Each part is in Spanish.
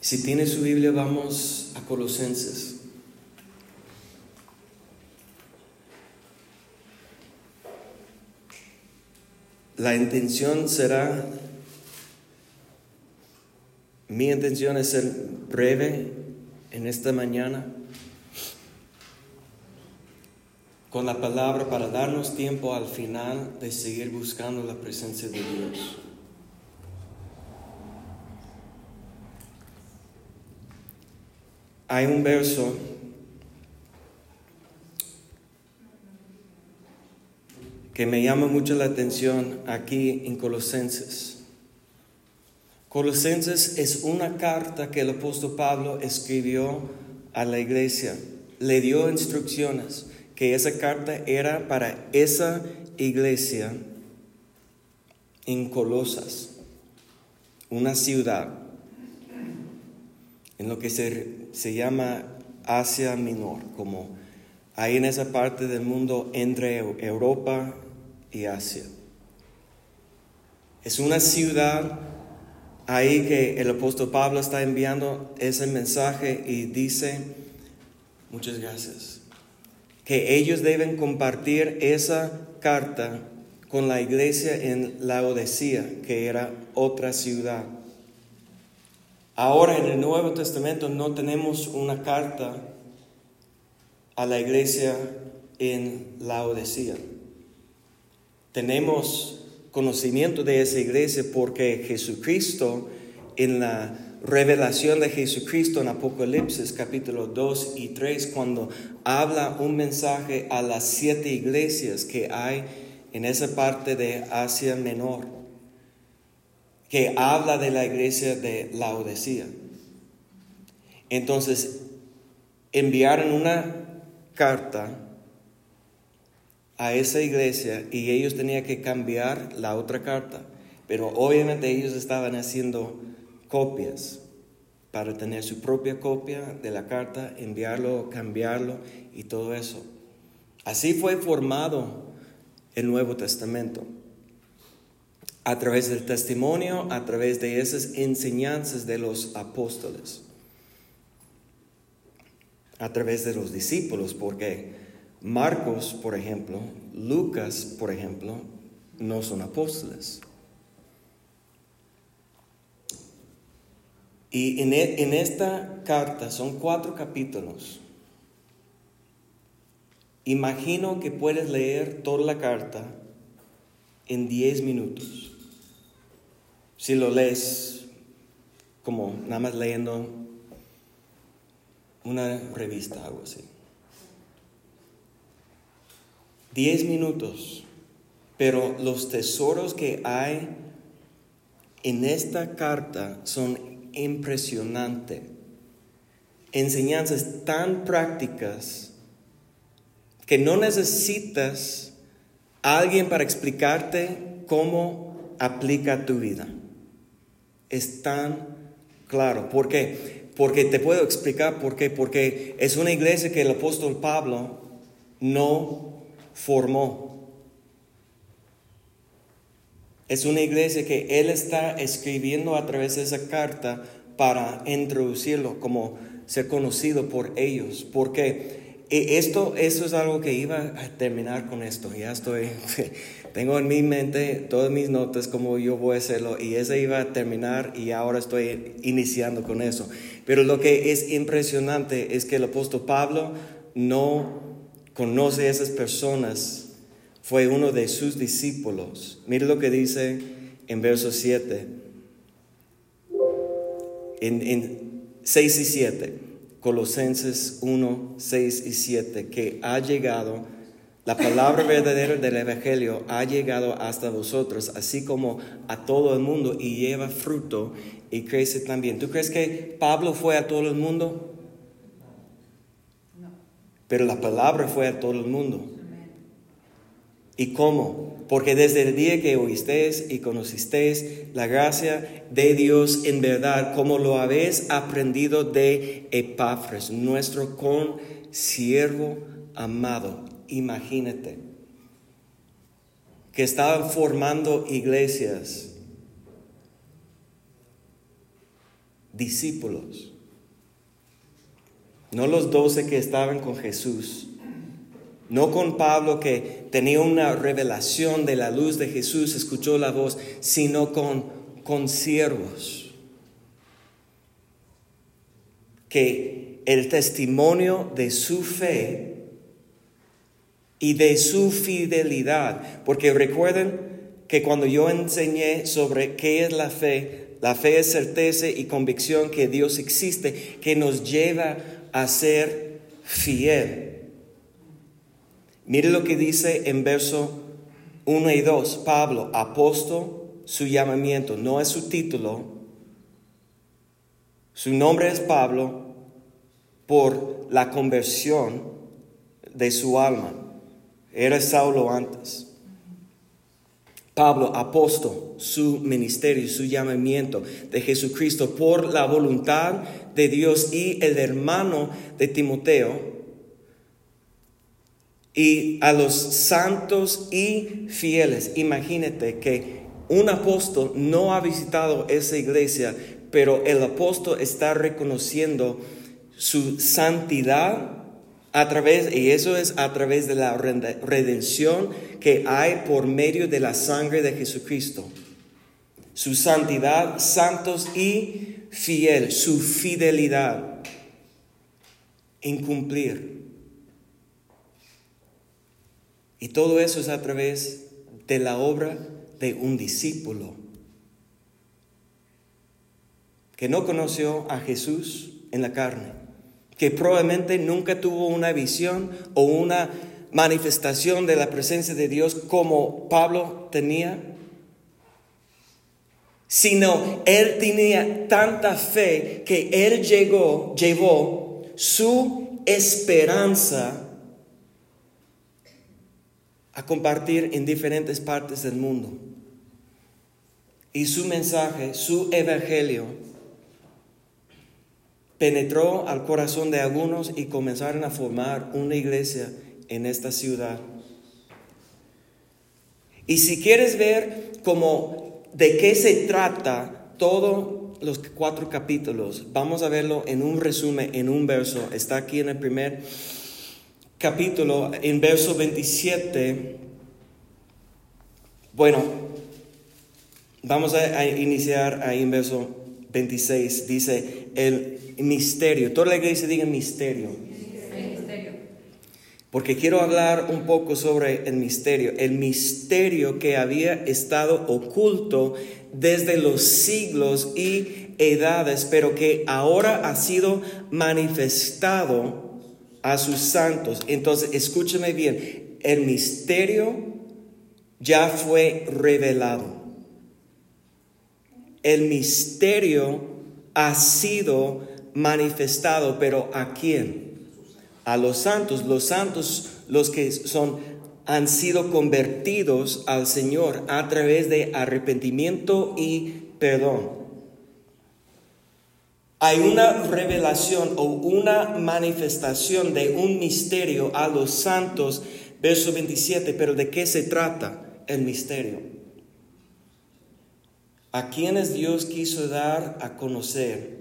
Si tiene su Biblia, vamos a Colosenses. La intención será, mi intención es ser breve en esta mañana con la palabra para darnos tiempo al final de seguir buscando la presencia de Dios. Hay un verso que me llama mucho la atención aquí en Colosenses. Colosenses es una carta que el apóstol Pablo escribió a la iglesia. Le dio instrucciones que esa carta era para esa iglesia en Colosas, una ciudad en lo que se, se llama Asia Menor, como ahí en esa parte del mundo entre Europa y Asia. Es una ciudad ahí que el apóstol Pablo está enviando ese mensaje y dice, muchas gracias que ellos deben compartir esa carta con la iglesia en Laodicea, que era otra ciudad. Ahora en el Nuevo Testamento no tenemos una carta a la iglesia en Laodicea. Tenemos conocimiento de esa iglesia porque Jesucristo en la revelación de Jesucristo en Apocalipsis capítulo 2 y 3 cuando habla un mensaje a las siete iglesias que hay en esa parte de Asia Menor, que habla de la iglesia de Laodicea. Entonces, enviaron una carta a esa iglesia y ellos tenían que cambiar la otra carta, pero obviamente ellos estaban haciendo copias para tener su propia copia de la carta, enviarlo, cambiarlo y todo eso. Así fue formado el Nuevo Testamento. A través del testimonio, a través de esas enseñanzas de los apóstoles. A través de los discípulos, porque Marcos, por ejemplo, Lucas, por ejemplo, no son apóstoles. Y e, en, esta carta son cuatro capítulos. Imagino que puedes leer toda la carta en diez minutos. Si lo lees como nada más leyendo una revista, algo así. Diez minutos. Pero los tesoros que hay en esta carta son impresionante. Enseñanzas tan prácticas que no necesitas a alguien para explicarte cómo aplica tu vida. Es tan claro. ¿Por qué? Porque te puedo explicar por qué. Porque es una iglesia que el apóstol Pablo no formó. Es una iglesia que Él está escribiendo a través de esa carta para introducirlo como ser conocido por ellos. Porque esto, eso es algo que iba a terminar con esto. Ya estoy, tengo en mi mente todas mis notas como yo voy a hacerlo y ese iba a terminar y ahora estoy iniciando con eso. Pero lo que es impresionante es que el apóstol Pablo no conoce a esas personas fue uno de sus discípulos. Mire lo que dice en verso 7, en, en 6 y 7, Colosenses 1, 6 y 7, que ha llegado, la palabra verdadera del Evangelio ha llegado hasta vosotros, así como a todo el mundo, y lleva fruto y crece también. ¿Tú crees que Pablo fue a todo el mundo? Pero la palabra fue a todo el mundo. ¿Y cómo? Porque desde el día que oísteis y conocisteis la gracia de Dios en verdad, como lo habéis aprendido de Epafres, nuestro consiervo amado. Imagínate que estaban formando iglesias discípulos. No los doce que estaban con Jesús. No con Pablo que tenía una revelación de la luz de Jesús, escuchó la voz, sino con, con siervos. Que el testimonio de su fe y de su fidelidad, porque recuerden que cuando yo enseñé sobre qué es la fe, la fe es certeza y convicción que Dios existe, que nos lleva a ser fiel. Mire lo que dice en verso 1 y 2, Pablo, apóstol, su llamamiento, no es su título, su nombre es Pablo por la conversión de su alma. Era Saulo antes. Pablo, apóstol, su ministerio, su llamamiento de Jesucristo por la voluntad de Dios y el hermano de Timoteo, y a los santos y fieles. Imagínate que un apóstol no ha visitado esa iglesia, pero el apóstol está reconociendo su santidad a través, y eso es a través de la redención que hay por medio de la sangre de Jesucristo. Su santidad, santos y fiel, su fidelidad en cumplir y todo eso es a través de la obra de un discípulo que no conoció a Jesús en la carne, que probablemente nunca tuvo una visión o una manifestación de la presencia de Dios como Pablo tenía, sino él tenía tanta fe que él llegó, llevó su esperanza a compartir en diferentes partes del mundo. Y su mensaje, su evangelio, penetró al corazón de algunos y comenzaron a formar una iglesia en esta ciudad. Y si quieres ver cómo de qué se trata todos los cuatro capítulos, vamos a verlo en un resumen, en un verso. Está aquí en el primer capítulo, en verso 27, bueno, vamos a, iniciar ahí en verso 26, dice el misterio, toda la iglesia diga misterio. Porque quiero hablar un poco sobre el misterio, el misterio que había estado oculto desde los siglos y edades, pero que ahora ha sido manifestado a sus santos. Entonces, escúcheme bien, el misterio ya fue revelado. El misterio ha sido manifestado, pero ¿a quién? A los santos, los santos, los que son han sido convertidos al Señor a través de arrepentimiento y perdón hay una revelación o una manifestación de un misterio a los santos, verso 27, pero ¿de qué se trata el misterio? A quienes Dios quiso dar a conocer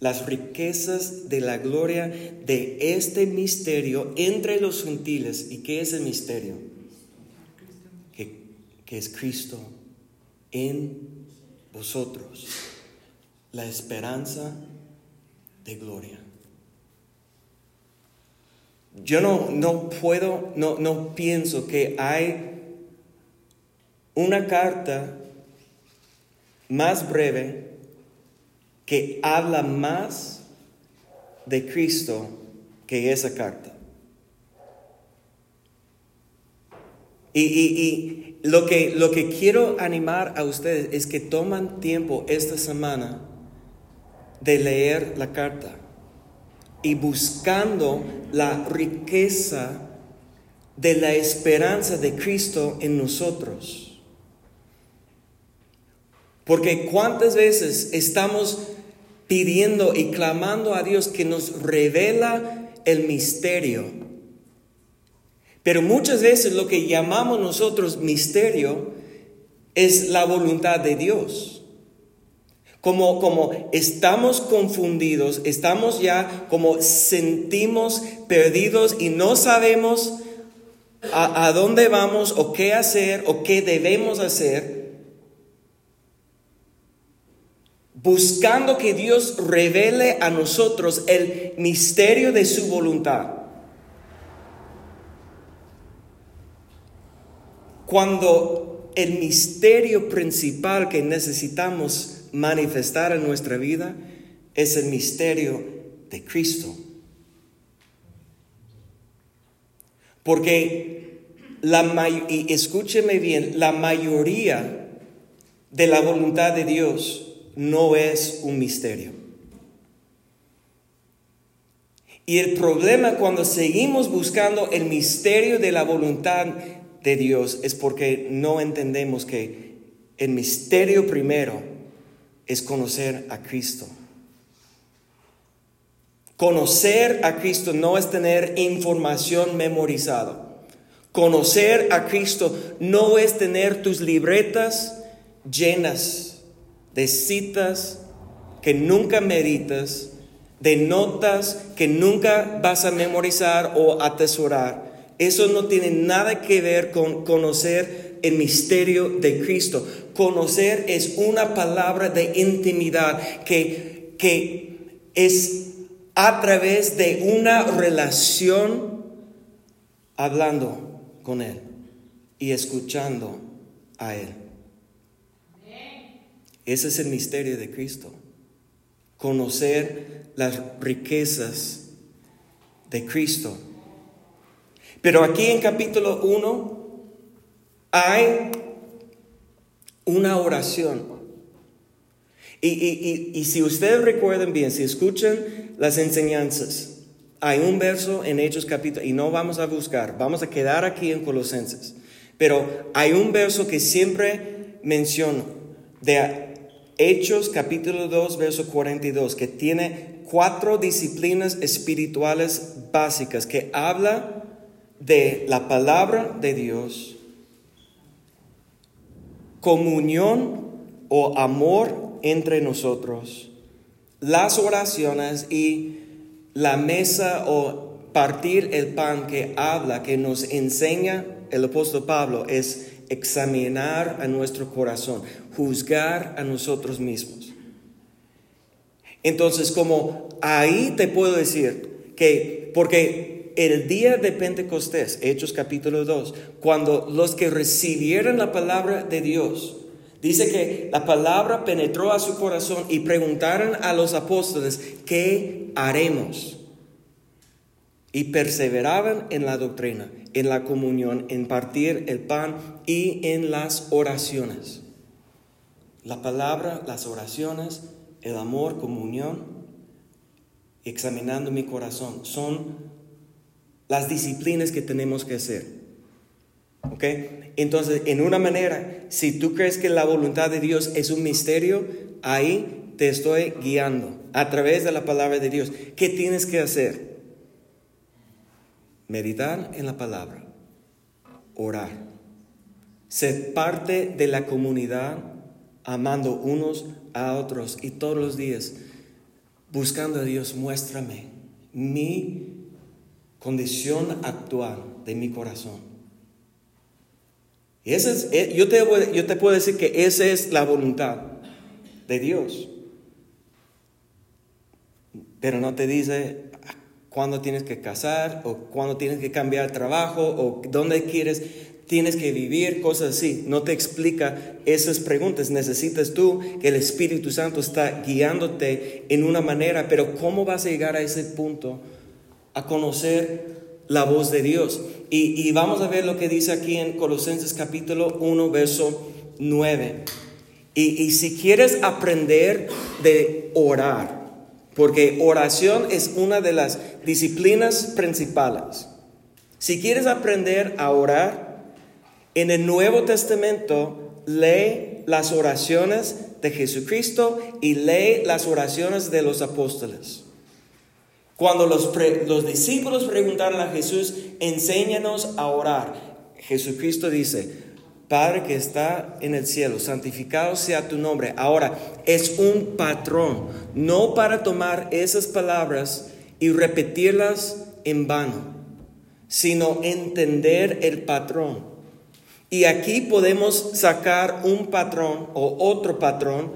las riquezas de la gloria de este misterio entre los gentiles. ¿Y qué es el misterio? Que, que es Cristo en vosotros la esperanza de gloria. Yo no, no puedo, no, no pienso que hay una carta más breve que habla más de Cristo que esa carta. Y, y, y, lo, que, lo que quiero animar a ustedes es que toman tiempo esta semana de leer la carta y buscando la riqueza de la esperanza de Cristo en nosotros. Porque cuántas veces estamos pidiendo y clamando a Dios que nos revela el misterio. Pero muchas veces lo que llamamos nosotros misterio es la voluntad de Dios. Como, como estamos confundidos, estamos ya como sentimos perdidos y no sabemos a, a dónde vamos o qué hacer o qué debemos hacer. Buscando que Dios revele a nosotros el misterio de su voluntad. Cuando el misterio principal que necesitamos manifestar en nuestra vida es el misterio de Cristo. Porque la y escúcheme bien, la mayoría de la voluntad de Dios no es un misterio. Y el problema cuando seguimos buscando el misterio de la voluntad de Dios es porque no entendemos que el misterio primero es conocer a Cristo. Conocer a Cristo no es tener información memorizada. Conocer a Cristo no es tener tus libretas llenas de citas que nunca meditas, de notas que nunca vas a memorizar o atesorar. Eso no tiene nada que ver con conocer el misterio de Cristo. Conocer es una palabra de intimidad que, que es a través de una relación hablando con Él y escuchando a Él. Ese es el misterio de Cristo. Conocer las riquezas de Cristo. Pero aquí en capítulo 1 hay una oración. Y, si ustedes recuerdan bien, si escuchan las enseñanzas, hay un verso en Hechos capítulo, y no vamos a buscar, vamos a quedar aquí en Colosenses, pero hay un verso que siempre menciono de Hechos capítulo 2, verso 42, que tiene cuatro disciplinas espirituales básicas que habla de la palabra de Dios, comunión o amor entre nosotros, las oraciones y la mesa o partir el pan que habla, que nos enseña el apóstol Pablo, es examinar a nuestro corazón, juzgar a nosotros mismos. Entonces, como ahí te puedo decir que, porque el día de Pentecostés, Hechos capítulo 2, cuando los que recibieron la palabra de Dios, dice que la palabra penetró a su corazón y preguntaron a los apóstoles, ¿qué haremos? Y perseveraban en la doctrina en la comunión, en partir el pan y en las oraciones. La palabra, las oraciones, el amor, comunión, examinando mi corazón, son las disciplinas que tenemos que hacer. ¿Ok? Entonces, en una manera, si tú crees que la voluntad de Dios es un misterio, ahí te estoy guiando a través de la palabra de Dios. ¿Qué tienes que hacer? Meditar en la palabra, orar, ser parte de la comunidad, amando unos a otros y todos los días buscando a Dios, muéstrame mi condición actual de mi corazón. Y ese es, eh, yo, te, yo te puedo decir que esa es la voluntad de Dios. Pero no te dice, cuándo tienes que casar o cuándo tienes que cambiar trabajo o dónde quieres tienes que vivir, cosas así. No te explica esas preguntas. Necesitas tú que el Espíritu Santo está guiándote en una manera, pero ¿cómo vas a llegar a ese punto? A conocer la voz de Dios. Y, y vamos a ver lo que dice aquí en Colosenses capítulo 1, verso 9. Y, y si quieres aprender de orar, porque oración es una de las disciplinas principales. Si quieres aprender a orar, en el Nuevo Testamento lee las oraciones de Jesucristo y lee las oraciones de los apóstoles. Cuando los, los discípulos preguntaron a Jesús, enséñanos a orar, Jesucristo dice, Padre que está en el cielo, santificado sea tu nombre. Ahora, es un patrón, no para tomar esas palabras y repetirlas en vano, sino entender el patrón. Y aquí podemos sacar un patrón o otro patrón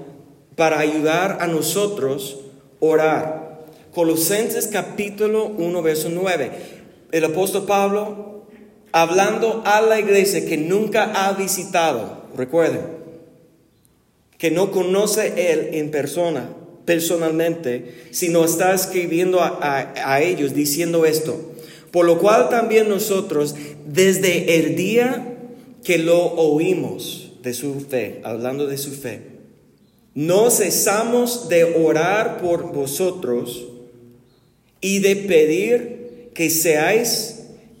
para ayudar a nosotros orar. Colosenses capítulo 1, verso 9. El apóstol Pablo, hablando a la iglesia que nunca ha visitado, recuerden, que no conoce él en persona, personalmente, sino está escribiendo a, a ellos diciendo esto. Por lo cual también nosotros, desde el día que lo oímos de su fe, hablando de su fe, no cesamos de orar por vosotros y de pedir que seáis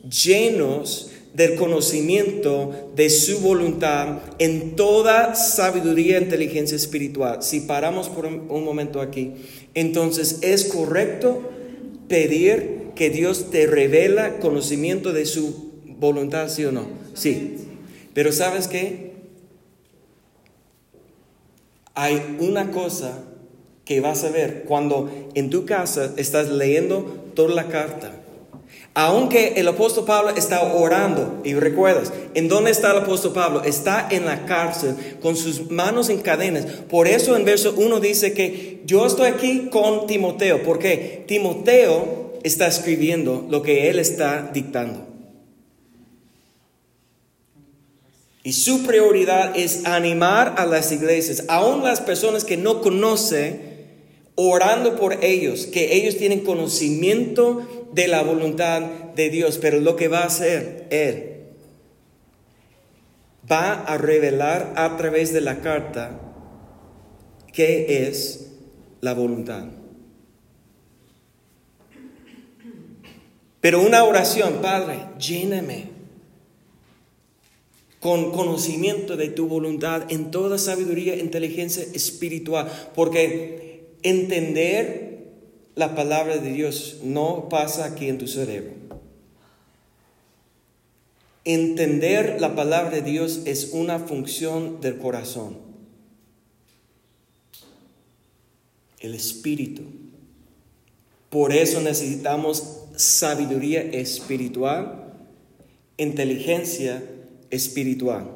llenos del conocimiento de su voluntad en toda sabiduría e inteligencia espiritual. Si paramos por un, momento aquí, entonces es correcto pedir que Dios te revela conocimiento de su voluntad, ¿sí o no? Sí. Pero ¿sabes qué? Hay una cosa que vas a ver cuando en tu casa estás leyendo toda la carta. Aunque el apóstol Pablo está orando, y recuerdas, ¿en dónde está el apóstol Pablo? Está en la cárcel con sus manos en cadenas. Por eso en verso 1 dice que yo estoy aquí con Timoteo, porque Timoteo está escribiendo lo que él está dictando. Y su prioridad es animar a las iglesias, aún las personas que no conocen, orando por ellos, que ellos tienen conocimiento de la voluntad de Dios. Pero lo que va a hacer Él, va a revelar a través de la carta qué es la voluntad. Pero una oración, Padre, lléname con conocimiento de tu voluntad en toda sabiduría inteligencia espiritual, porque entender la palabra de Dios no pasa aquí en tu cerebro. Entender la palabra de Dios es una función del corazón. El espíritu. Por eso necesitamos sabiduría espiritual, inteligencia espiritual.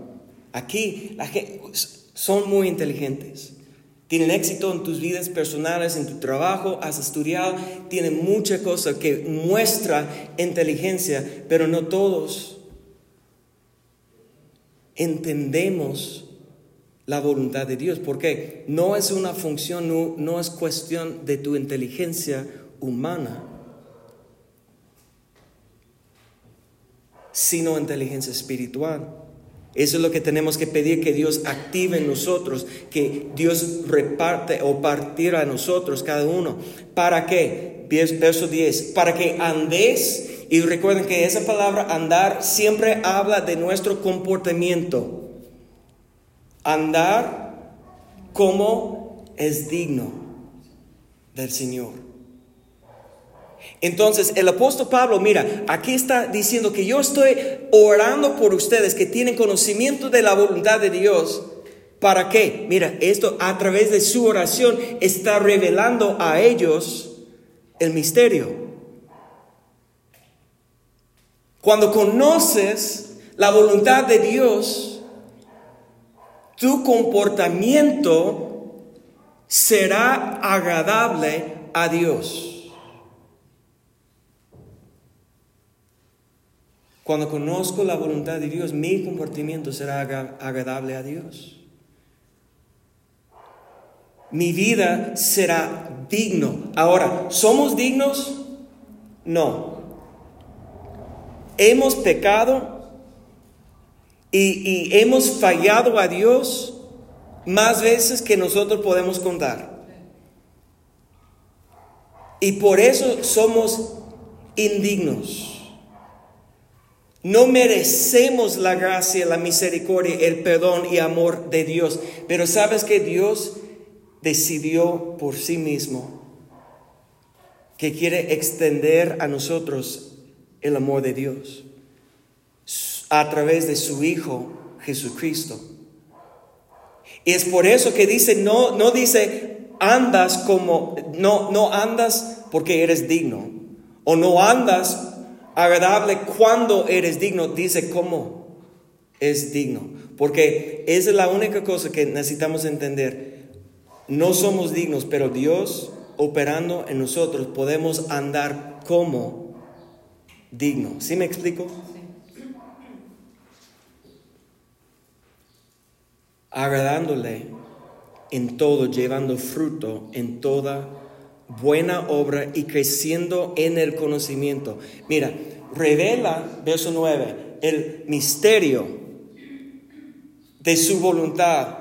Aquí la gente, son muy inteligentes. Tienen éxito en tus vidas personales, en tu trabajo, has estudiado, tienen mucha cosa que muestra inteligencia, pero no todos entendemos la voluntad de Dios, porque no es una función, no, no es cuestión de tu inteligencia humana, sino inteligencia espiritual. Eso es lo que tenemos que pedir que Dios active en nosotros, que Dios reparte o partiera a nosotros cada uno. ¿Para qué? Verso 10. Para que andéis, y recuerden que esa palabra andar siempre habla de nuestro comportamiento. Andar como es digno del Señor. Entonces el apóstol Pablo, mira, aquí está diciendo que yo estoy orando por ustedes que tienen conocimiento de la voluntad de Dios. ¿Para qué? Mira, esto a través de su oración está revelando a ellos el misterio. Cuando conoces la voluntad de Dios, tu comportamiento será agradable a Dios. Cuando conozco la voluntad de Dios, mi comportamiento será agradable a Dios. Mi vida será digno. Ahora, ¿somos dignos? No. Hemos pecado y, y hemos fallado a Dios más veces que nosotros podemos contar. Y por eso somos indignos. No merecemos la gracia, la misericordia, el perdón y amor de Dios, pero sabes que Dios decidió por sí mismo que quiere extender a nosotros el amor de Dios a través de su Hijo Jesucristo. Y es por eso que dice, no, no dice andas como, no, no andas porque eres digno, o no andas agradable cuando eres digno, dice cómo es digno. Porque esa es la única cosa que necesitamos entender. No somos dignos, pero Dios operando en nosotros podemos andar como digno. ¿Sí me explico? Agradándole en todo, llevando fruto en toda buena obra y creciendo en el conocimiento. Mira, revela, verso 9, el misterio de su voluntad,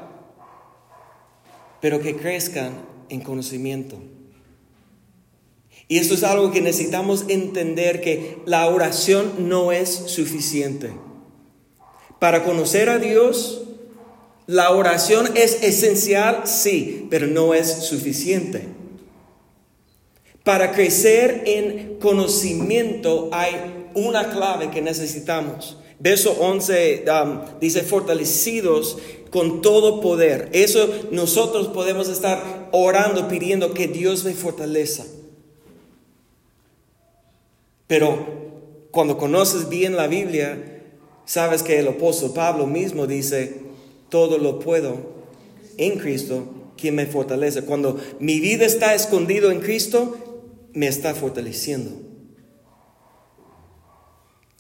pero que crezcan en conocimiento. Y esto es algo que necesitamos entender que la oración no es suficiente. Para conocer a Dios, la oración es esencial, sí, pero no es suficiente. Para crecer en conocimiento hay una clave que necesitamos. Verso 11 um, dice, fortalecidos con todo poder. Eso nosotros podemos estar orando, pidiendo que Dios me fortaleza. Pero cuando conoces bien la Biblia, sabes que el apóstol Pablo mismo dice, todo lo puedo en Cristo, quien me fortalece. Cuando mi vida está escondido en Cristo, me está fortaleciendo.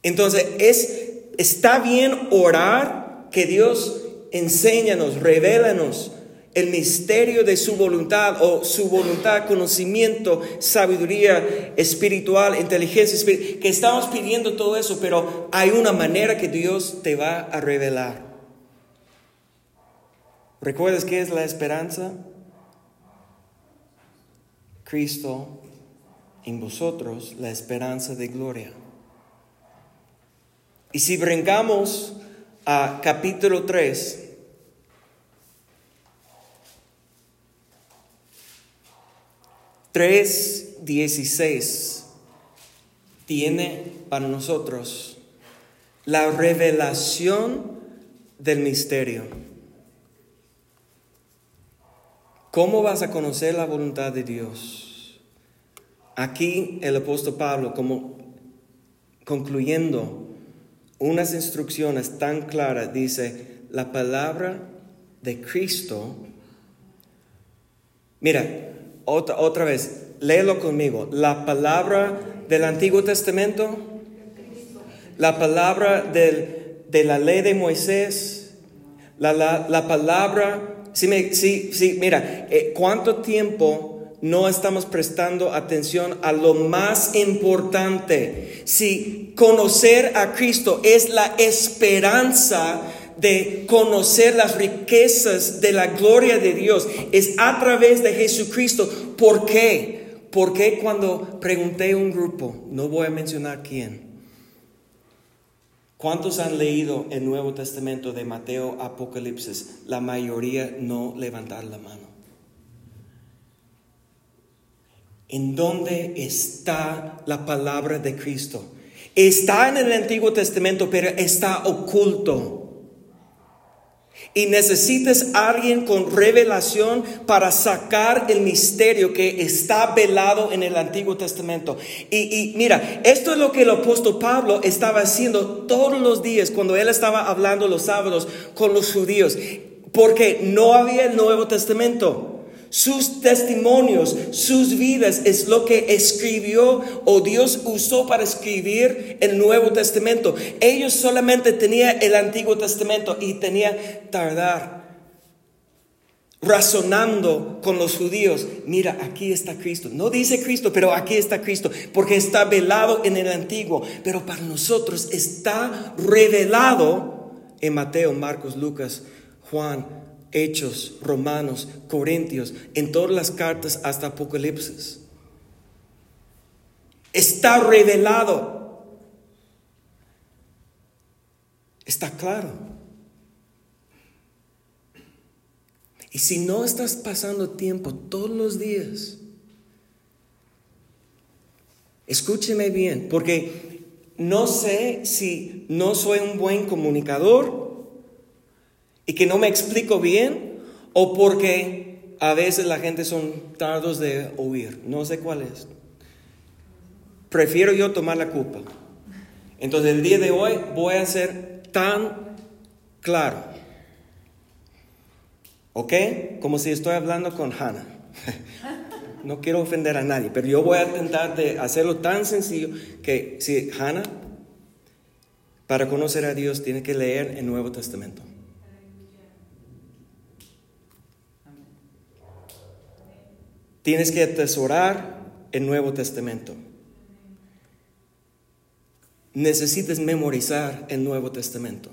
Entonces, es, está bien orar que Dios enséñanos, revélanos el misterio de su voluntad o su voluntad, conocimiento, sabiduría espiritual, inteligencia espiritual, que estamos pidiendo todo eso, pero hay una manera que Dios te va a revelar. ¿Recuerdas qué es la esperanza? Cristo en vosotros la esperanza de gloria. Y si brincamos a capítulo 3, Tres dieciséis tiene para nosotros la revelación del misterio. ¿Cómo vas a conocer la voluntad de Dios? Aquí el apóstol Pablo, como concluyendo unas instrucciones tan claras, dice, la palabra de Cristo. Mira, otra, otra vez, léelo conmigo. La palabra del Antiguo Testamento, la palabra de la ley de Moisés, la, la, palabra, sí, sí, sí, mira, eh, ¿cuánto tiempo no estamos prestando atención a lo más importante. Si conocer a Cristo es la esperanza de conocer las riquezas de la gloria de Dios, es a través de Jesucristo. ¿Por qué? Porque cuando pregunté a un grupo, no voy a mencionar quién, ¿cuántos han leído el Nuevo Testamento de Mateo, Apocalipsis? La mayoría no levantar la mano. ¿En dónde está la palabra de Cristo? Está en el Antiguo Testamento, pero está oculto. Y necesitas alguien con revelación para sacar el misterio que está velado en el Antiguo Testamento. Y, y, mira, esto es lo que el apóstol Pablo estaba haciendo todos los días cuando él estaba hablando los sábados con los judíos, porque no había el Nuevo Testamento. Sus testimonios, sus vidas es lo que escribió o Dios usó para escribir el Nuevo Testamento. Ellos solamente tenían el Antiguo Testamento y tenían tardar razonando con los judíos. Mira, aquí está Cristo. No dice Cristo, pero aquí está Cristo, porque está velado en el Antiguo, pero para nosotros está revelado en Mateo, Marcos, Lucas, Juan, Hechos, Romanos, Corintios, en todas las cartas hasta Apocalipsis. Está revelado. Está claro. Y si no estás pasando tiempo todos los días, escúcheme bien, porque no sé si no soy un buen comunicador y que no me explico bien o porque a veces la gente son tardos de oír. No sé cuál es. Prefiero yo tomar la culpa. Entonces el día de hoy voy a ser tan claro. ¿Ok? Como si estoy hablando con Hannah. No quiero ofender a nadie, pero yo voy a intentar de hacerlo tan sencillo que si Hannah, para conocer a Dios, tiene que leer el Nuevo Testamento. Tienes que atesorar el Nuevo Testamento. Necesitas memorizar el Nuevo Testamento.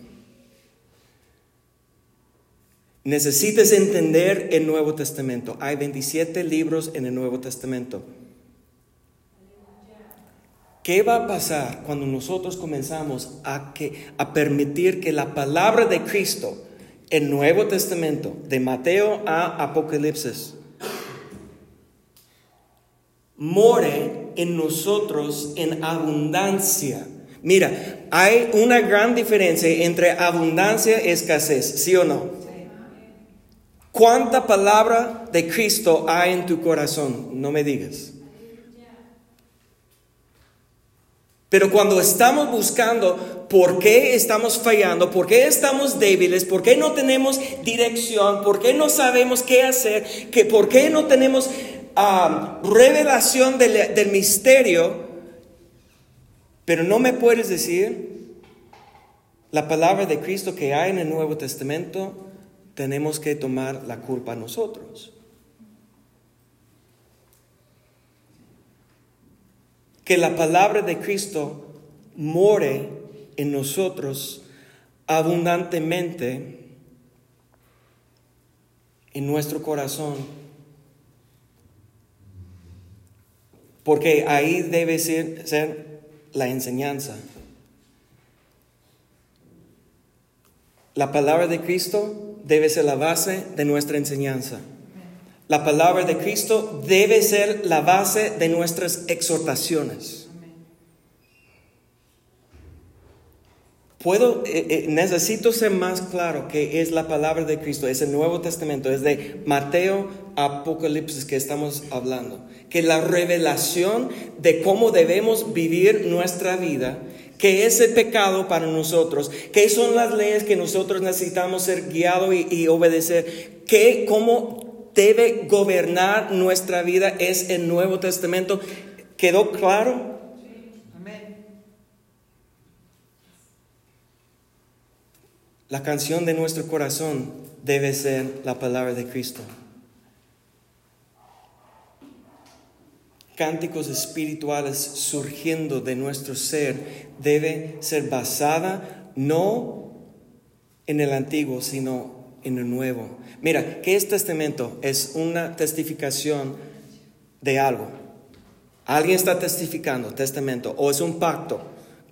Necesitas entender el Nuevo Testamento. Hay 27 libros en el Nuevo Testamento. ¿Qué va a pasar cuando nosotros comenzamos a, que, a permitir que la palabra de Cristo, el Nuevo Testamento, de Mateo a Apocalipsis, more en nosotros en abundancia? Mira, hay una gran diferencia entre abundancia y escasez, ¿sí o no? ¿Cuánta palabra de Cristo hay en tu corazón? No me digas. Pero cuando estamos buscando por qué estamos fallando, por qué estamos débiles, por qué no tenemos dirección, por qué no sabemos qué hacer, que por qué no tenemos revelación del, del misterio, pero no me puedes decir la palabra de Cristo que hay en el Nuevo Testamento tenemos que tomar la culpa nosotros. Que la palabra de Cristo more en nosotros abundantemente en nuestro corazón. Porque ahí debe ser, la enseñanza. La palabra de Cristo debe ser la base de nuestra enseñanza. La palabra de Cristo debe ser la base de nuestras exhortaciones. Puedo, eh, eh, necesito ser más claro que es la palabra de Cristo, es el Nuevo Testamento, es de Mateo Apocalipsis que estamos hablando. Que la revelación de cómo debemos vivir nuestra vida ¿Qué es el pecado para nosotros? ¿Qué son las leyes que nosotros necesitamos ser guiados y, obedecer? ¿Qué, ¿Cómo debe gobernar nuestra vida? Es el Nuevo Testamento. ¿Quedó claro? La canción de nuestro corazón debe ser la palabra de Cristo. Cánticos espirituales surgiendo de nuestro ser debe ser basada no en el antiguo, sino en el nuevo. Mira, ¿qué es testamento? Es una testificación de algo. Alguien está testificando, testamento, o es un pacto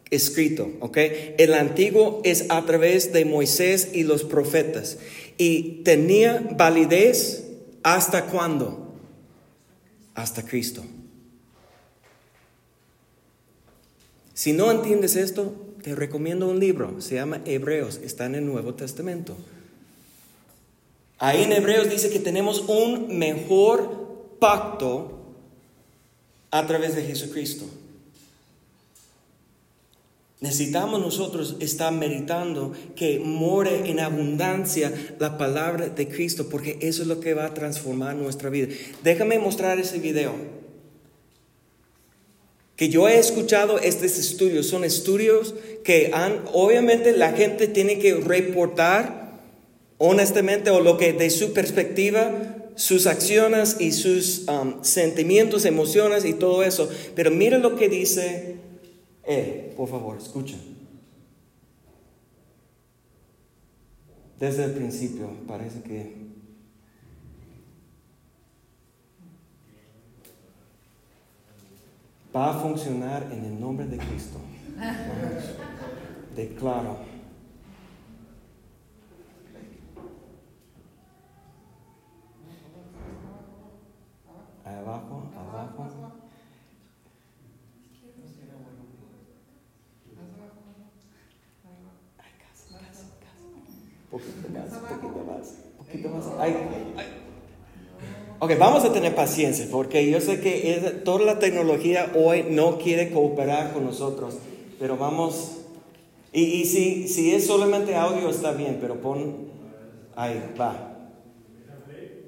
escrito, ¿ok? El antiguo es a través de Moisés y los profetas. Y tenía validez hasta cuándo? Hasta Cristo. Si no entiendes esto, te recomiendo un libro, se llama Hebreos, está en el Nuevo Testamento. Ahí en Hebreos dice que tenemos un mejor pacto a través de Jesucristo. Necesitamos nosotros estar meditando que more en abundancia la palabra de Cristo, porque eso es lo que va a transformar nuestra vida. Déjame mostrar ese video que yo he escuchado estos estudios, son estudios que han, obviamente la gente tiene que reportar honestamente o lo que de su perspectiva, sus acciones y sus um, sentimientos, emociones y todo eso. Pero mira lo que dice él, por favor, escucha. Desde el principio parece que va a funcionar en el nombre de Cristo. Declaro. Abajo, abajo. Poquito más, poquito más, poquito más. Ay, ay. Ok, vamos a tener paciencia porque yo sé que toda la tecnología hoy no quiere cooperar con nosotros, pero vamos, y, y si, si es solamente audio está bien, pero pon, ahí, va.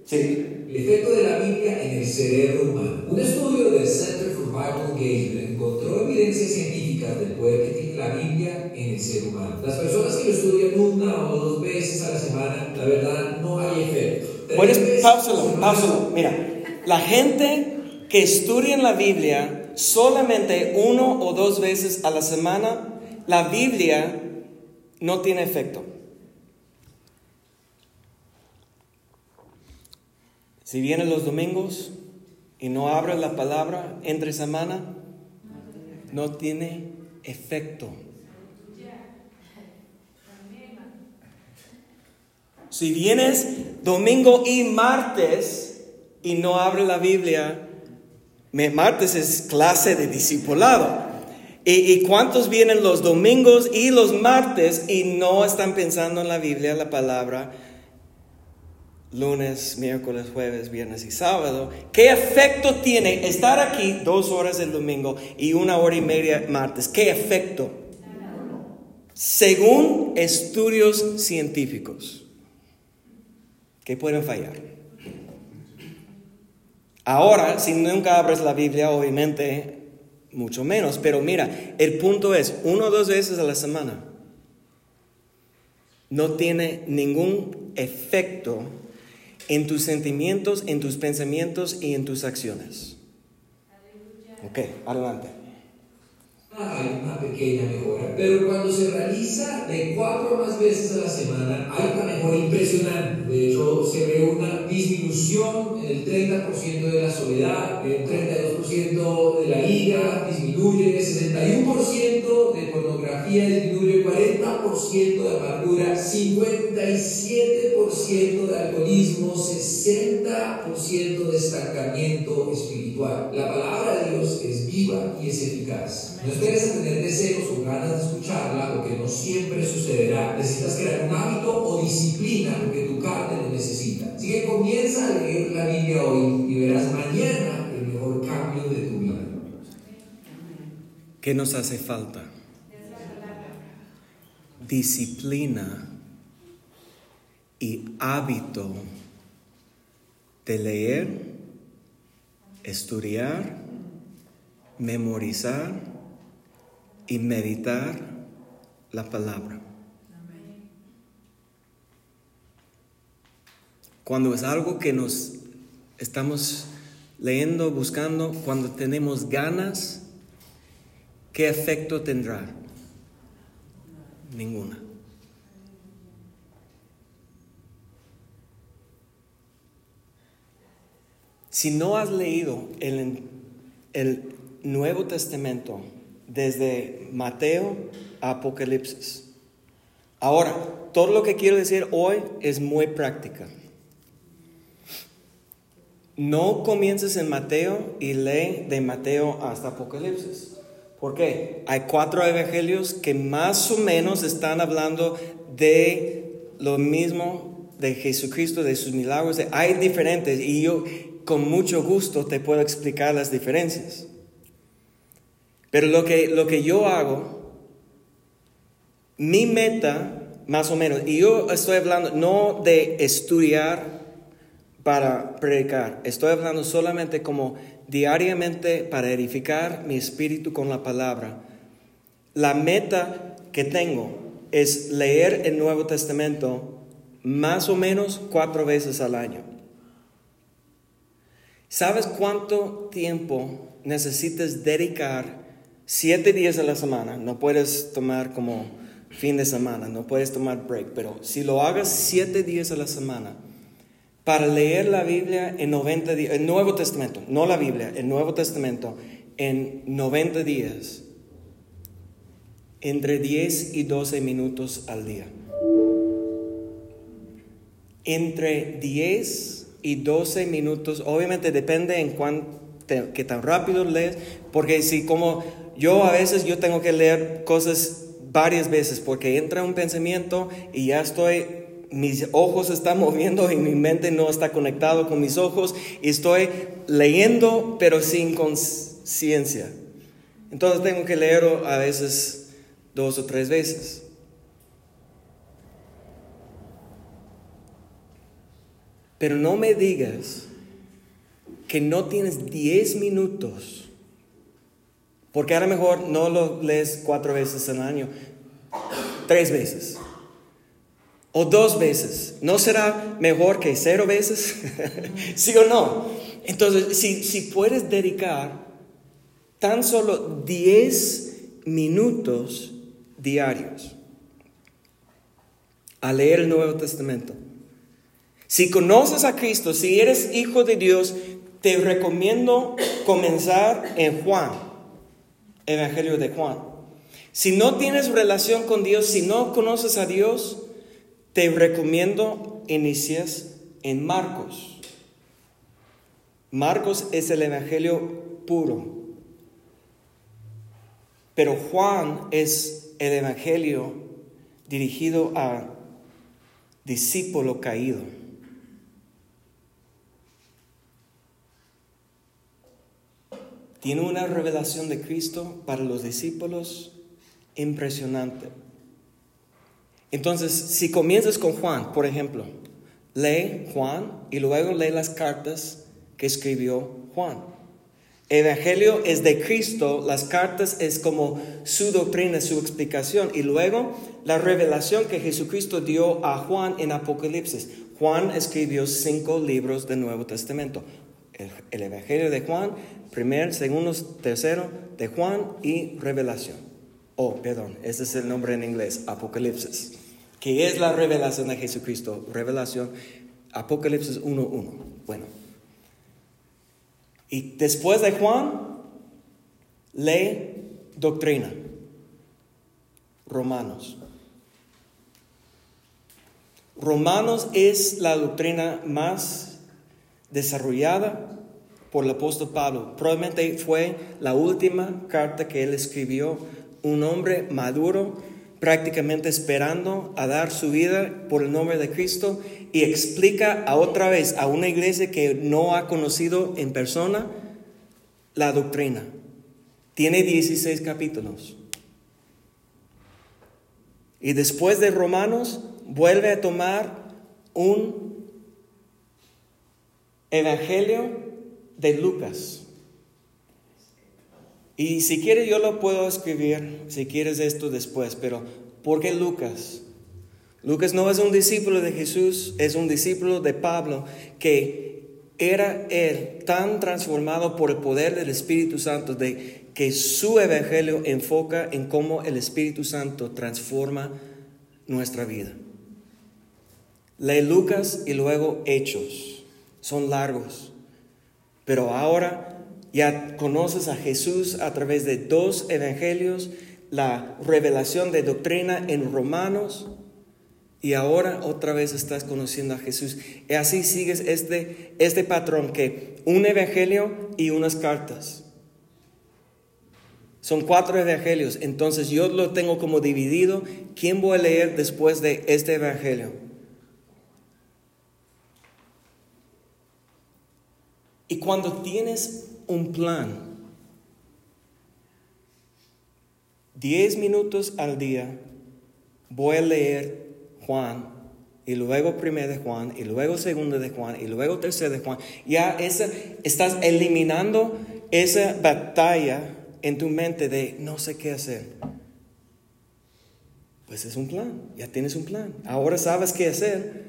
Sí. El efecto de la Biblia en el cerebro humano. Un estudio del Center for Bible Engagement encontró evidencia científica del poder que tiene la Biblia en el ser humano. Las personas que lo estudian una o dos veces a la semana, la verdad, no hay efecto. Puedes, pausalo. Mira, la gente que estudia la Biblia solamente uno o dos veces a la semana, la Biblia no tiene efecto. Si vienen los domingos y no abres la palabra entre semana, no tiene efecto. Si vienes domingo y martes y no abres la Biblia, martes es clase de discipulado. ¿Y, ¿Y, cuántos vienen los domingos y los martes y no están pensando en la Biblia, la palabra? lunes, miércoles, jueves, viernes y sábado, ¿qué efecto tiene estar aquí dos horas el domingo y una hora y media martes? ¿Qué efecto? Según estudios científicos, ¿qué pueden fallar? Ahora, si nunca abres la Biblia, obviamente, mucho menos. Pero mira, el punto es, uno o dos veces a la semana no tiene ningún efecto en tus sentimientos, en tus pensamientos y en tus acciones. Ok, adelante. Hay una pequeña mejora, pero cuando se realiza de cuatro o más veces a la semana, hay una mejora impresionante. De hecho, se ve una disminución en el 30% de la soledad, el 32% de la ira disminuye, el 61% de pornografía disminuye, 40% de amargura, 57% de alcoholismo, 60% de estancamiento espiritual. La palabra de Dios es viva y es eficaz. No esperes a tener deseos o ganas de escucharla, porque no siempre sucederá. Necesitas crear un hábito o disciplina porque tu carne lo necesita. Así que comienza a leer la Biblia hoy y verás mañana el mejor cambio de tu vida. ¿Qué nos hace falta? Disciplina y hábito de leer, estudiar, memorizar y meditar la palabra. Cuando es algo que nos estamos leyendo, buscando, cuando tenemos ganas, ¿qué efecto tendrá? Ninguna. Si no has leído el, Nuevo Testamento, desde Mateo a Apocalipsis. Ahora, todo lo que quiero decir hoy es muy práctica. No comiences en Mateo y lee de Mateo hasta Apocalipsis. ¿Por qué? Hay cuatro evangelios que más o menos están hablando de lo mismo de Jesucristo, de sus milagros. Hay diferentes y yo con mucho gusto te puedo explicar las diferencias. Pero lo que, lo que yo hago, mi meta, más o menos, y yo estoy hablando no de estudiar para predicar, estoy hablando solamente como diariamente para edificar mi espíritu con la palabra. La meta que tengo es leer el Nuevo Testamento más o menos cuatro veces al año. ¿Sabes cuánto tiempo necesitas dedicar siete días a la semana, no puedes tomar como fin de semana, no puedes tomar break, pero si lo hagas siete días a la semana, para leer la Biblia en 90 días, el Nuevo Testamento, no la Biblia, el Nuevo Testamento en 90 días, entre 10 y 12 minutos al día. Entre 10 y 12 minutos, obviamente depende en cuánto, qué tan rápido lees, porque si como yo a veces yo tengo que leer cosas varias veces porque entra un pensamiento y ya estoy mis ojos están moviendo y mi mente no está conectado con mis ojos y estoy leyendo pero sin conciencia. Entonces tengo que leerlo a veces dos o tres veces. Pero no me digas que no tienes 10 minutos, porque a lo mejor no lo lees cuatro veces al año, tres veces o dos veces. ¿No será mejor que cero veces? ¿Sí o no? Entonces, si, si puedes dedicar tan solo 10 minutos diarios a leer el Nuevo Testamento, si conoces a Cristo, si eres hijo de Dios, te recomiendo comenzar en Juan, Evangelio de Juan. Si no tienes relación con Dios, si no conoces a Dios, te recomiendo inicias en Marcos. Marcos es el Evangelio puro. Pero Juan es el Evangelio dirigido a discípulo caído. Tiene una revelación de Cristo para los discípulos impresionante. Entonces, si comienzas con Juan, por ejemplo, lee Juan y luego lee las cartas que escribió Juan. Evangelio es de Cristo, las cartas es como su doctrina, su explicación y luego la revelación que Jesucristo dio a Juan en Apocalipsis. Juan escribió cinco libros del Nuevo Testamento. El, Evangelio de Juan, primer, segundo, tercero de Juan y Revelación. Oh, perdón, ese es el nombre en inglés, Apocalipsis, que es la revelación de Jesucristo. Revelación, Apocalipsis 1.1. Bueno. Y después de Juan, lee doctrina. Romanos. Romanos es la doctrina más desarrollada por el apóstol Pablo. Probablemente fue la última carta que él escribió, un hombre maduro, prácticamente esperando a dar su vida por el nombre de Cristo y explica a otra vez a una iglesia que no ha conocido en persona la doctrina. Tiene 16 capítulos. Y después de Romanos vuelve a tomar un Evangelio de Lucas. Y si quieres yo lo puedo escribir, si quieres esto después, pero ¿por qué Lucas? Lucas no es un discípulo de Jesús, es un discípulo de Pablo que era él tan transformado por el poder del Espíritu Santo de que su evangelio enfoca en cómo el Espíritu Santo transforma nuestra vida. Lee Lucas y luego Hechos son largos. Pero ahora ya conoces a Jesús a través de dos evangelios, la revelación de doctrina en Romanos, y ahora otra vez estás conociendo a Jesús. Y así sigues este, este patrón que un evangelio y unas cartas. Son cuatro evangelios, entonces yo lo tengo como dividido. ¿Quién voy a leer después de este evangelio? Y cuando tienes un plan, 10 minutos al día, voy a leer Juan, y luego primero de Juan, y luego segundo de Juan, y luego tercero de Juan. Ya esa, estás eliminando esa batalla en tu mente de no sé qué hacer. Pues es un plan, ya tienes un plan. Ahora sabes qué hacer.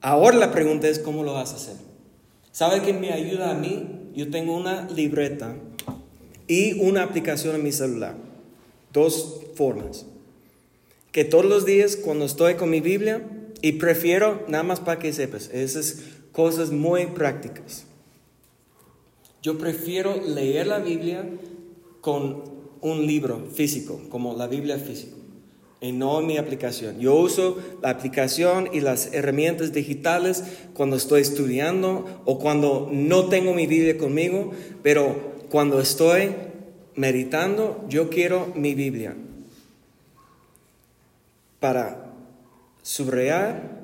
Ahora la pregunta es cómo lo vas a hacer. ¿Sabe qué me ayuda a mí? Yo tengo una libreta y una aplicación en mi celular. Dos formas. Que todos los días cuando estoy con mi Biblia, y prefiero, nada más para que sepas, esas cosas muy prácticas. Yo prefiero leer la Biblia con un libro físico, como la Biblia física y no mi aplicación. Yo uso la aplicación y las herramientas digitales cuando estoy estudiando o cuando no tengo mi Biblia conmigo, pero cuando estoy meditando, yo quiero mi Biblia para subrayar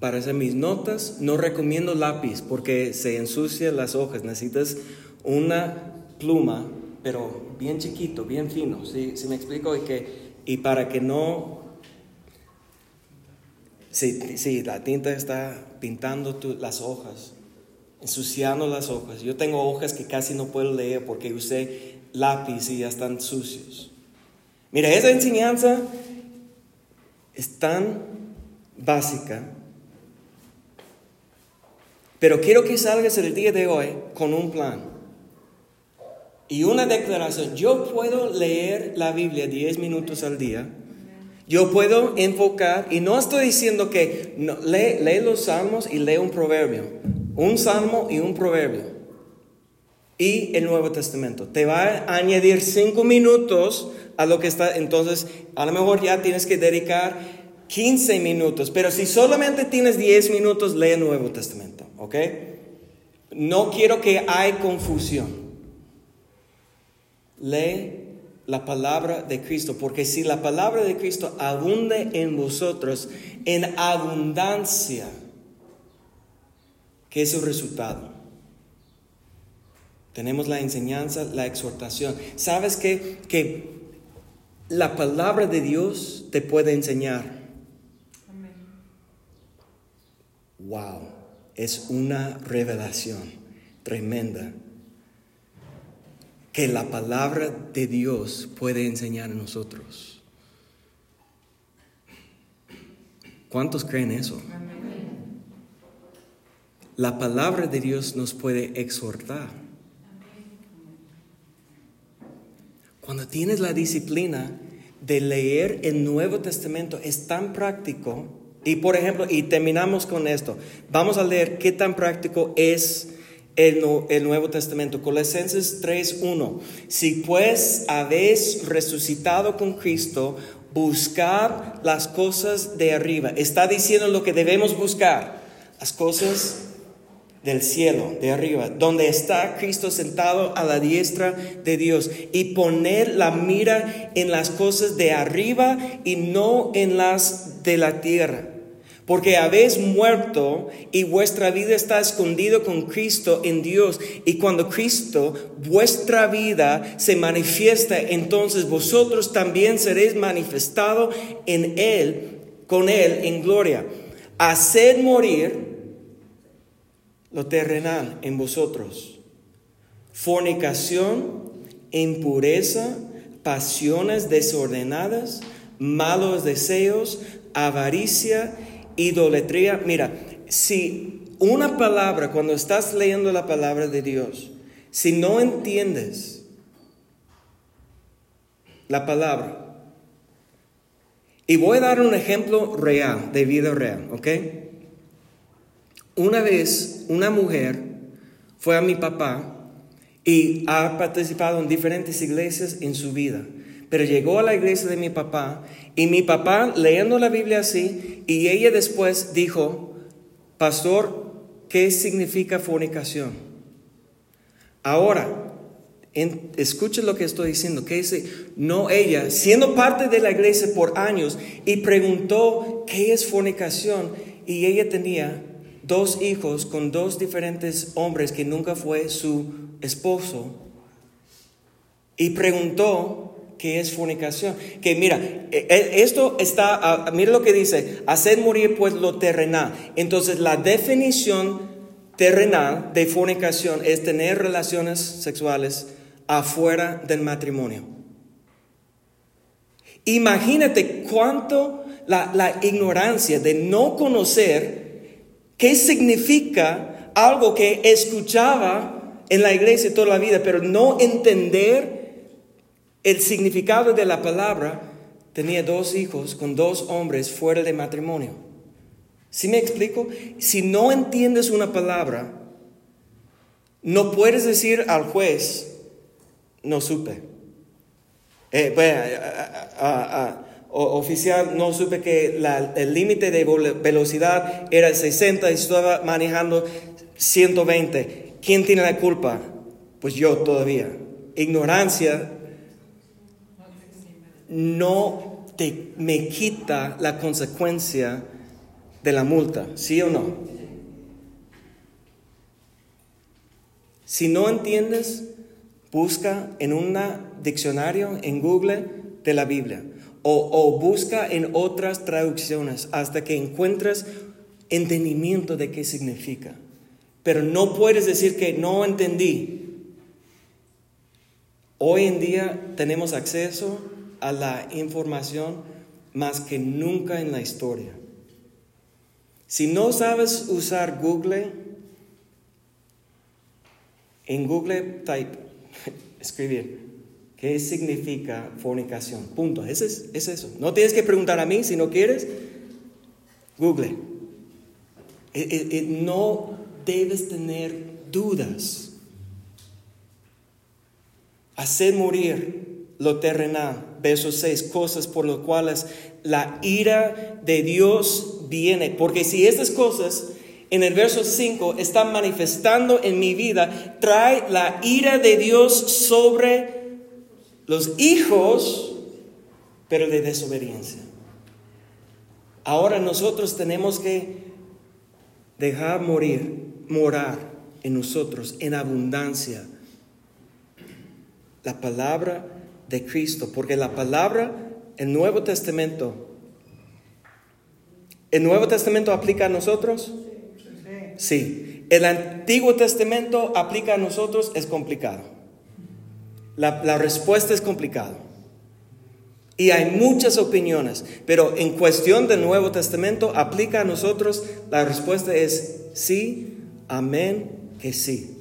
para hacer mis notas. No recomiendo lápiz porque se ensucia las hojas. Necesitas una pluma, pero bien chiquito, bien fino. ¿sí? me explico? Y, que, y para que no... Sí, la tinta está pintando las hojas, ensuciando las hojas. Yo tengo hojas que casi no puedo leer porque usé lápiz y ya están sucios. Mira, esa enseñanza es tan básica, pero quiero que salgas el día de hoy con un plan y una declaración. Yo puedo leer la Biblia 10 minutos al día. Yo puedo enfocar, y no estoy diciendo que lee, lee los salmos y lee un proverbio, un salmo y un proverbio y el Nuevo Testamento. Te va a añadir cinco minutos a lo que está, entonces a lo mejor ya tienes que dedicar 15 minutos, pero si solamente tienes 10 minutos, lee el Nuevo Testamento, ¿ok? No quiero que haya confusión. Lee la palabra de Cristo, porque si la palabra de Cristo abunde en vosotros en abundancia, ¿qué es el resultado? Tenemos la enseñanza, la exhortación. ¿Sabes qué? Que la palabra de Dios te puede enseñar. Wow, es una revelación tremenda que la palabra de Dios puede enseñar a nosotros. ¿Cuántos creen eso? La palabra de Dios nos puede exhortar. Cuando tienes la disciplina de leer el Nuevo Testamento, es tan práctico. Y por ejemplo, y terminamos con esto. Vamos a leer qué tan práctico es el, el Nuevo Testamento. Colosenses 3.1. Si pues habéis resucitado con Cristo, buscar las cosas de arriba. Está diciendo lo que debemos buscar. Las cosas del cielo, de arriba, donde está Cristo sentado a la diestra de Dios, y poner la mira en las cosas de arriba y no en las de la tierra. Porque habéis muerto y vuestra vida está escondida con Cristo en Dios. Y cuando Cristo, vuestra vida, se manifiesta, entonces vosotros también seréis manifestado en Él, con Él en gloria. Haced morir lo terrenal en vosotros. Fornicación, impureza, pasiones desordenadas, malos deseos, avaricia, idolatría. Mira, si una palabra, cuando estás leyendo la palabra de Dios, si no entiendes la palabra, y voy a dar un ejemplo real, de vida real, ¿ok? Una vez una mujer fue a mi papá y ha participado en diferentes iglesias en su vida. Pero llegó a la iglesia de mi papá y mi papá leyendo la Biblia así y ella después dijo, pastor, ¿qué significa fornicación? Ahora, escuche lo que estoy diciendo, que dice, no ella, siendo parte de la iglesia por años y preguntó qué es fornicación y ella tenía dos hijos con dos diferentes hombres que nunca fue su esposo y preguntó qué es fornicación. Que mira, e, e, esto está, mira lo que dice, hacer morir pues lo terrenal. Entonces la definición terrenal de fornicación es tener relaciones sexuales afuera del matrimonio. Imagínate cuánto la, la ignorancia de no conocer ¿Qué significa algo que escuchaba en la iglesia toda la vida, pero no entender el significado de la palabra? Tenía dos hijos con dos hombres fuera de matrimonio. ¿Sí me explico? Si no entiendes una palabra, no puedes decir al juez, no supe. Eh, bueno, oficial, no supe que el límite de velocidad era 60 y estaba manejando 120. ¿Quién tiene la culpa? Pues yo todavía. Ignorancia no te, me quita la consecuencia de la multa, ¿sí o no? Si no entiendes, busca en un diccionario, en Google, de la Biblia. O, o, busca en otras traducciones hasta que encuentres entendimiento de qué significa. Pero no puedes decir que no entendí. Hoy en día tenemos acceso a la información más que nunca en la historia. Si no sabes usar Google, en Google type, escribir, ¿qué significa fornicación? Punto. Es, es eso. No tienes que preguntar a mí si no quieres. Google. Eh, eh, eh, no debes tener dudas. Hacer morir lo terrenal. Verso 6, cosas por las cuales la ira de Dios viene. Porque si estas cosas en el verso 5 están manifestando en mi vida, trae la ira de Dios sobre los hijos, pero de desobediencia. Ahora nosotros tenemos que dejar morir, morar en nosotros en abundancia la palabra de Cristo, porque la palabra, el Nuevo Testamento, ¿El Nuevo Testamento aplica a nosotros? Sí. ¿El Antiguo Testamento aplica a nosotros? Es complicado. La, la respuesta es complicada. Y hay muchas opiniones, pero en cuestión del Nuevo Testamento aplica a nosotros, la respuesta es sí, amén, que sí.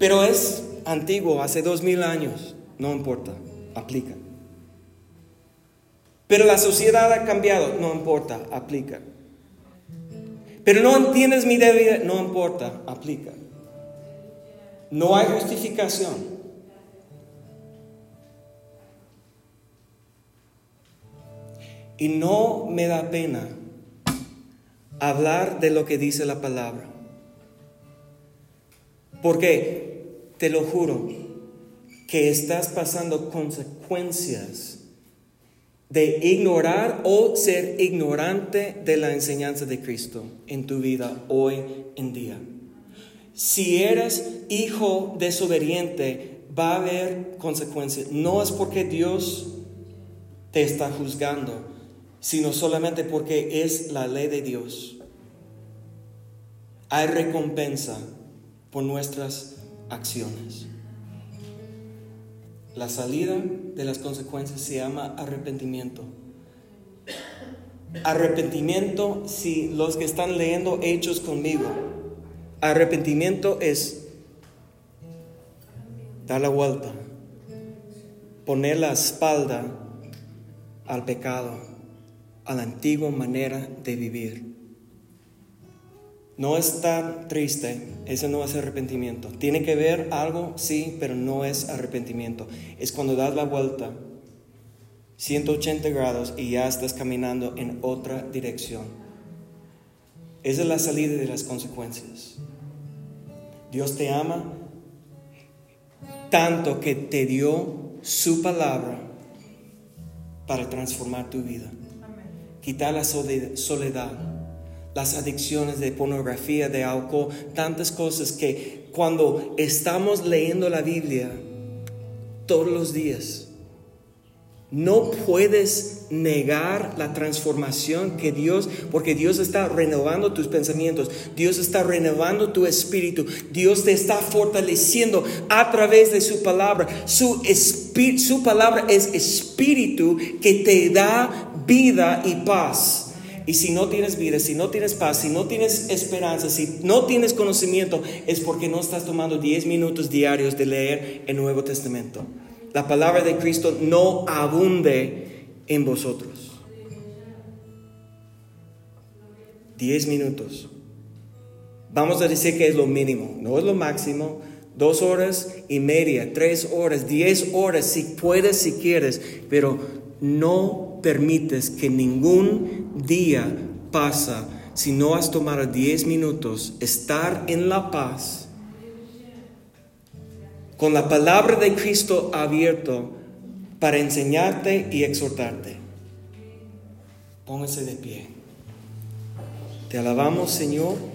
Pero es antiguo, hace dos mil años, no importa, aplica. Pero la sociedad ha cambiado, no importa, aplica. Pero no entiendes mi debilidad, no importa, aplica. No hay justificación. Y no me da pena hablar de lo que dice la palabra. Porque, te lo juro, que estás pasando consecuencias de ignorar o ser ignorante de la enseñanza de Cristo en tu vida hoy en día. Si eres hijo desobediente, va a haber consecuencias. No es porque Dios te está juzgando, sino solamente porque es la ley de Dios. Hay recompensa por nuestras acciones. La salida de las consecuencias se llama arrepentimiento. Arrepentimiento, si los que están leyendo hechos conmigo, arrepentimiento es dar la vuelta, poner la espalda al pecado, a la antigua manera de vivir. No es tan triste, ese no es arrepentimiento. Tiene que ver algo, sí, pero no es arrepentimiento. Es cuando das la vuelta 180 grados y ya estás caminando en otra dirección. Esa es la salida de las consecuencias. Dios te ama tanto que te dio su palabra para transformar tu vida. Quitar la soledad las adicciones de pornografía, de alcohol, tantas cosas que cuando estamos leyendo la Biblia todos los días, no puedes negar la transformación que Dios, porque Dios está renovando tus pensamientos, Dios está renovando tu espíritu, Dios te está fortaleciendo a través de su palabra. Su, su palabra es espíritu que te da vida y paz. Y si no tienes vida, si no tienes paz, si no tienes esperanza, si no tienes conocimiento, es porque no estás tomando 10 minutos diarios de leer el Nuevo Testamento. La palabra de Cristo no abunde en vosotros. 10 minutos. Vamos a decir que es lo mínimo, no es lo máximo. Dos horas y media, tres horas, diez horas, si puedes, si quieres, pero no permites que ningún día pasa si no has tomado 10 minutos, estar en la paz, con la palabra de Cristo abierto para enseñarte y exhortarte. Póngase de pie. Te alabamos, Señor